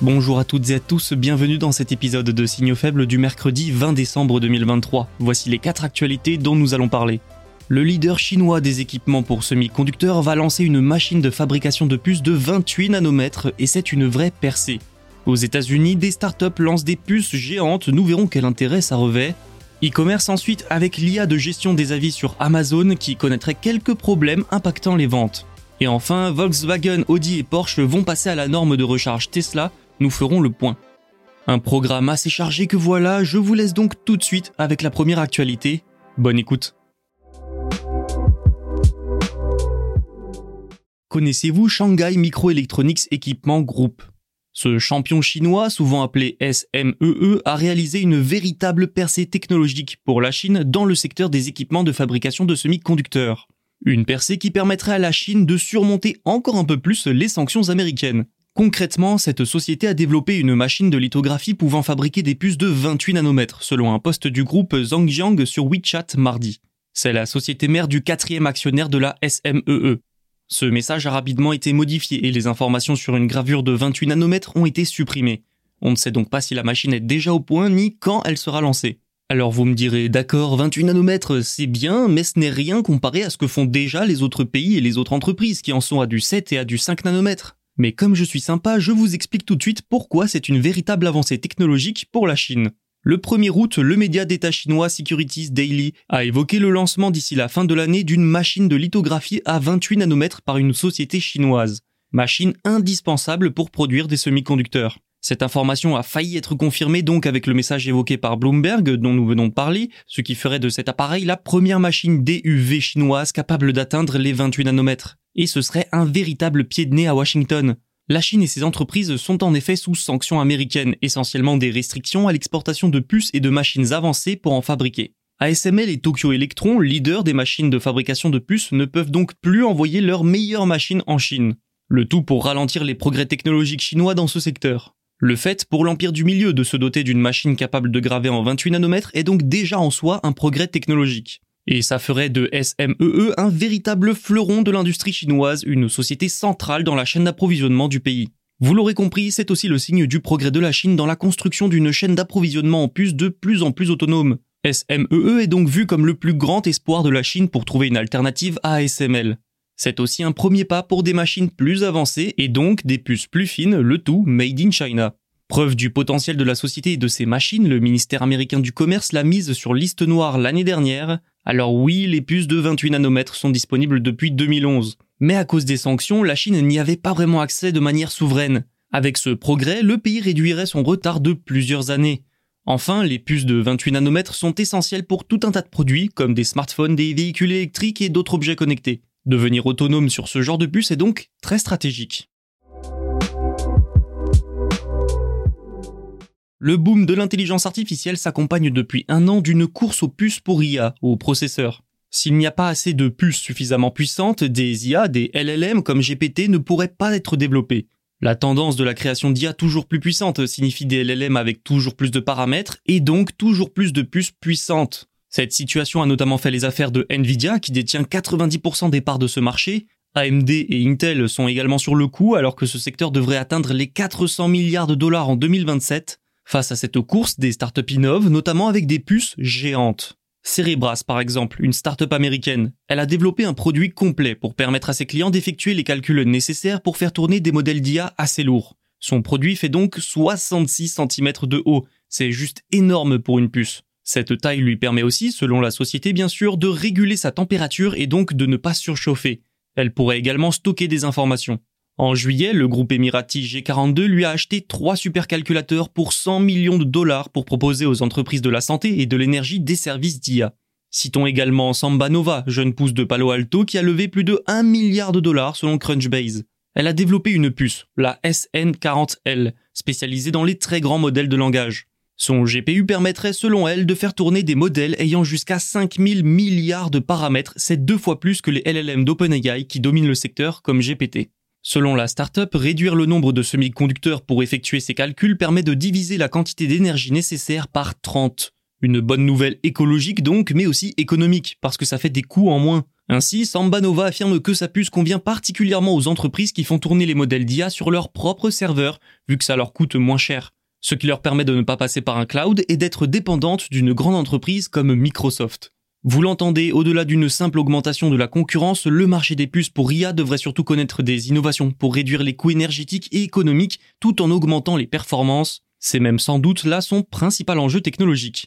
Bonjour à toutes et à tous, bienvenue dans cet épisode de Signaux faibles du mercredi 20 décembre 2023. Voici les 4 actualités dont nous allons parler. Le leader chinois des équipements pour semi-conducteurs va lancer une machine de fabrication de puces de 28 nanomètres et c'est une vraie percée. Aux États-Unis, des startups lancent des puces géantes, nous verrons quel intérêt ça revêt. E-commerce ensuite avec l'IA de gestion des avis sur Amazon qui connaîtrait quelques problèmes impactant les ventes. Et enfin, Volkswagen, Audi et Porsche vont passer à la norme de recharge Tesla, nous ferons le point. Un programme assez chargé que voilà, je vous laisse donc tout de suite avec la première actualité. Bonne écoute. Connaissez-vous Shanghai Microelectronics Equipment Group? Ce champion chinois, souvent appelé SMEE, E, a réalisé une véritable percée technologique pour la Chine dans le secteur des équipements de fabrication de semi-conducteurs. Une percée qui permettrait à la Chine de surmonter encore un peu plus les sanctions américaines. Concrètement, cette société a développé une machine de lithographie pouvant fabriquer des puces de 28 nanomètres, selon un poste du groupe Zhangjiang sur WeChat mardi. C'est la société mère du quatrième actionnaire de la SMEE. Ce message a rapidement été modifié et les informations sur une gravure de 28 nanomètres ont été supprimées. On ne sait donc pas si la machine est déjà au point ni quand elle sera lancée. Alors vous me direz, d'accord, 28 nanomètres, c'est bien, mais ce n'est rien comparé à ce que font déjà les autres pays et les autres entreprises qui en sont à du 7 et à du 5 nanomètres. Mais comme je suis sympa, je vous explique tout de suite pourquoi c'est une véritable avancée technologique pour la Chine. Le 1er août, le média d'État chinois Securities Daily a évoqué le lancement d'ici la fin de l'année d'une machine de lithographie à 28 nanomètres par une société chinoise. Machine indispensable pour produire des semi-conducteurs. Cette information a failli être confirmée donc avec le message évoqué par Bloomberg dont nous venons de parler, ce qui ferait de cet appareil la première machine DUV chinoise capable d'atteindre les 28 nanomètres. Et ce serait un véritable pied de nez à Washington. La Chine et ses entreprises sont en effet sous sanctions américaines, essentiellement des restrictions à l'exportation de puces et de machines avancées pour en fabriquer. ASML et Tokyo Electron, leaders des machines de fabrication de puces, ne peuvent donc plus envoyer leurs meilleures machines en Chine. Le tout pour ralentir les progrès technologiques chinois dans ce secteur. Le fait pour l'Empire du Milieu de se doter d'une machine capable de graver en 28 nanomètres est donc déjà en soi un progrès technologique. Et ça ferait de SMEE un véritable fleuron de l'industrie chinoise, une société centrale dans la chaîne d'approvisionnement du pays. Vous l'aurez compris, c'est aussi le signe du progrès de la Chine dans la construction d'une chaîne d'approvisionnement en puces de plus en plus autonome. SMEE est donc vu comme le plus grand espoir de la Chine pour trouver une alternative à ASML. C'est aussi un premier pas pour des machines plus avancées et donc des puces plus fines, le tout made in China. Preuve du potentiel de la société et de ses machines, le ministère américain du commerce l'a mise sur liste noire l'année dernière. Alors oui, les puces de 28 nanomètres sont disponibles depuis 2011. Mais à cause des sanctions, la Chine n'y avait pas vraiment accès de manière souveraine. Avec ce progrès, le pays réduirait son retard de plusieurs années. Enfin, les puces de 28 nanomètres sont essentielles pour tout un tas de produits, comme des smartphones, des véhicules électriques et d'autres objets connectés. Devenir autonome sur ce genre de puce est donc très stratégique. Le boom de l'intelligence artificielle s'accompagne depuis un an d'une course aux puces pour IA, aux processeurs. S'il n'y a pas assez de puces suffisamment puissantes, des IA, des LLM comme GPT ne pourraient pas être développées. La tendance de la création d'IA toujours plus puissante signifie des LLM avec toujours plus de paramètres et donc toujours plus de puces puissantes. Cette situation a notamment fait les affaires de Nvidia qui détient 90% des parts de ce marché. AMD et Intel sont également sur le coup alors que ce secteur devrait atteindre les 400 milliards de dollars en 2027. Face à cette course, des startups innovent, notamment avec des puces géantes. Cerebras, par exemple, une start-up américaine, elle a développé un produit complet pour permettre à ses clients d'effectuer les calculs nécessaires pour faire tourner des modèles d'IA assez lourds. Son produit fait donc 66 cm de haut. C'est juste énorme pour une puce. Cette taille lui permet aussi, selon la société bien sûr, de réguler sa température et donc de ne pas surchauffer. Elle pourrait également stocker des informations. En juillet, le groupe émirati G42 lui a acheté trois supercalculateurs pour 100 millions de dollars pour proposer aux entreprises de la santé et de l'énergie des services d'IA. Citons également Samba Nova, jeune pousse de Palo Alto qui a levé plus de 1 milliard de dollars selon Crunchbase. Elle a développé une puce, la SN40L, spécialisée dans les très grands modèles de langage. Son GPU permettrait selon elle de faire tourner des modèles ayant jusqu'à 5000 milliards de paramètres, c'est deux fois plus que les LLM d'OpenAI qui dominent le secteur comme GPT. Selon la startup, réduire le nombre de semi-conducteurs pour effectuer ces calculs permet de diviser la quantité d'énergie nécessaire par 30. Une bonne nouvelle écologique donc, mais aussi économique, parce que ça fait des coûts en moins. Ainsi, Sambanova affirme que sa puce convient particulièrement aux entreprises qui font tourner les modèles d'IA sur leur propre serveur, vu que ça leur coûte moins cher. Ce qui leur permet de ne pas passer par un cloud et d'être dépendantes d'une grande entreprise comme Microsoft. Vous l'entendez, au-delà d'une simple augmentation de la concurrence, le marché des puces pour IA devrait surtout connaître des innovations pour réduire les coûts énergétiques et économiques tout en augmentant les performances. C'est même sans doute là son principal enjeu technologique.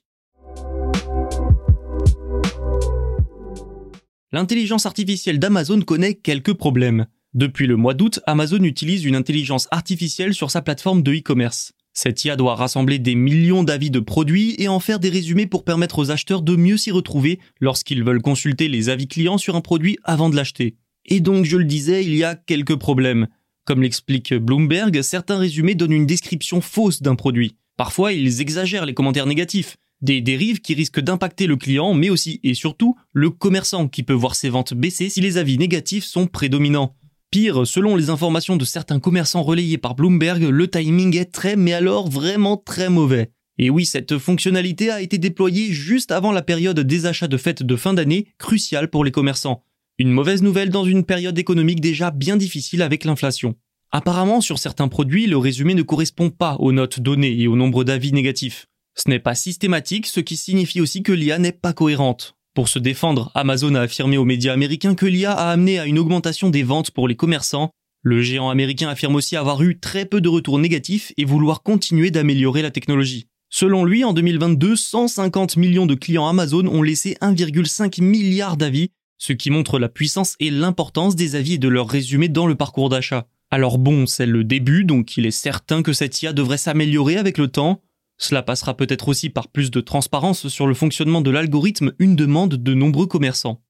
l'intelligence artificielle d'Amazon connaît quelques problèmes. Depuis le mois d'août, Amazon utilise une intelligence artificielle sur sa plateforme de e-commerce. Cette IA doit rassembler des millions d'avis de produits et en faire des résumés pour permettre aux acheteurs de mieux s'y retrouver lorsqu'ils veulent consulter les avis clients sur un produit avant de l'acheter. Et donc, je le disais, il y a quelques problèmes. Comme l'explique Bloomberg, certains résumés donnent une description fausse d'un produit. Parfois, ils exagèrent les commentaires négatifs. Des dérives qui risquent d'impacter le client, mais aussi et surtout le commerçant qui peut voir ses ventes baisser si les avis négatifs sont prédominants. Pire, selon les informations de certains commerçants relayés par Bloomberg, le timing est très mais alors vraiment très mauvais. Et oui, cette fonctionnalité a été déployée juste avant la période des achats de fêtes de fin d'année, cruciale pour les commerçants. Une mauvaise nouvelle dans une période économique déjà bien difficile avec l'inflation. Apparemment, sur certains produits, le résumé ne correspond pas aux notes données et au nombre d'avis négatifs. Ce n'est pas systématique, ce qui signifie aussi que l'IA n'est pas cohérente. Pour se défendre, Amazon a affirmé aux médias américains que l'IA a amené à une augmentation des ventes pour les commerçants. Le géant américain affirme aussi avoir eu très peu de retours négatifs et vouloir continuer d'améliorer la technologie. Selon lui, en 2022, 150 millions de clients Amazon ont laissé 1,5 milliard d'avis, ce qui montre la puissance et l'importance des avis et de leurs résumés dans le parcours d'achat. Alors bon, c'est le début, donc il est certain que cette IA devrait s'améliorer avec le temps. Cela passera peut-être aussi par plus de transparence sur le fonctionnement de l'algorithme, une demande de nombreux commerçants.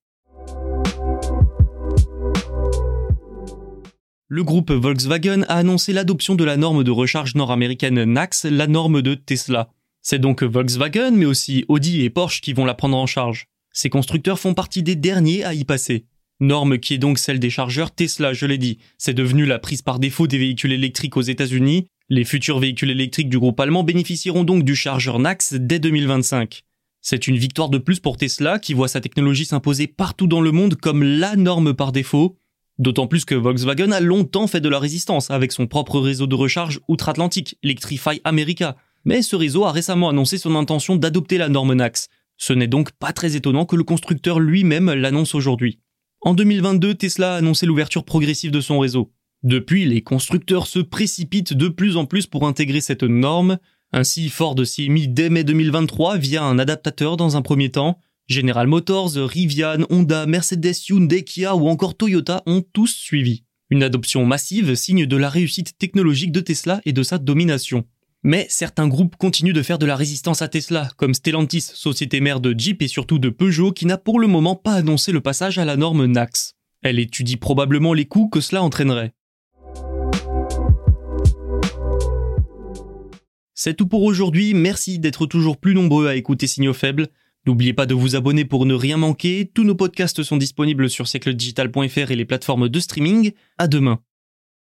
Le groupe Volkswagen a annoncé l'adoption de la norme de recharge nord-américaine NACS, la norme de Tesla. C'est donc Volkswagen, mais aussi Audi et Porsche qui vont la prendre en charge. Ces constructeurs font partie des derniers à y passer. Norme qui est donc celle des chargeurs Tesla, je l'ai dit. C'est devenu la prise par défaut des véhicules électriques aux États-Unis les futurs véhicules électriques du groupe allemand bénéficieront donc du chargeur NAX dès 2025. C'est une victoire de plus pour Tesla qui voit sa technologie s'imposer partout dans le monde comme la norme par défaut, d'autant plus que Volkswagen a longtemps fait de la résistance avec son propre réseau de recharge outre-Atlantique, Electrify America. Mais ce réseau a récemment annoncé son intention d'adopter la norme NAX. Ce n'est donc pas très étonnant que le constructeur lui-même l'annonce aujourd'hui. En 2022, Tesla a annoncé l'ouverture progressive de son réseau. Depuis, les constructeurs se précipitent de plus en plus pour intégrer cette norme. Ainsi, Ford s'y est mis dès mai 2023 via un adaptateur dans un premier temps. General Motors, Rivian, Honda, Mercedes, Hyundai, Kia ou encore Toyota ont tous suivi. Une adoption massive signe de la réussite technologique de Tesla et de sa domination. Mais certains groupes continuent de faire de la résistance à Tesla, comme Stellantis, société mère de Jeep et surtout de Peugeot, qui n'a pour le moment pas annoncé le passage à la norme NACS. Elle étudie probablement les coûts que cela entraînerait. C'est tout pour aujourd'hui, merci d'être toujours plus nombreux à écouter Signaux Faibles. N'oubliez pas de vous abonner pour ne rien manquer, tous nos podcasts sont disponibles sur siècledigital.fr et les plateformes de streaming. À demain.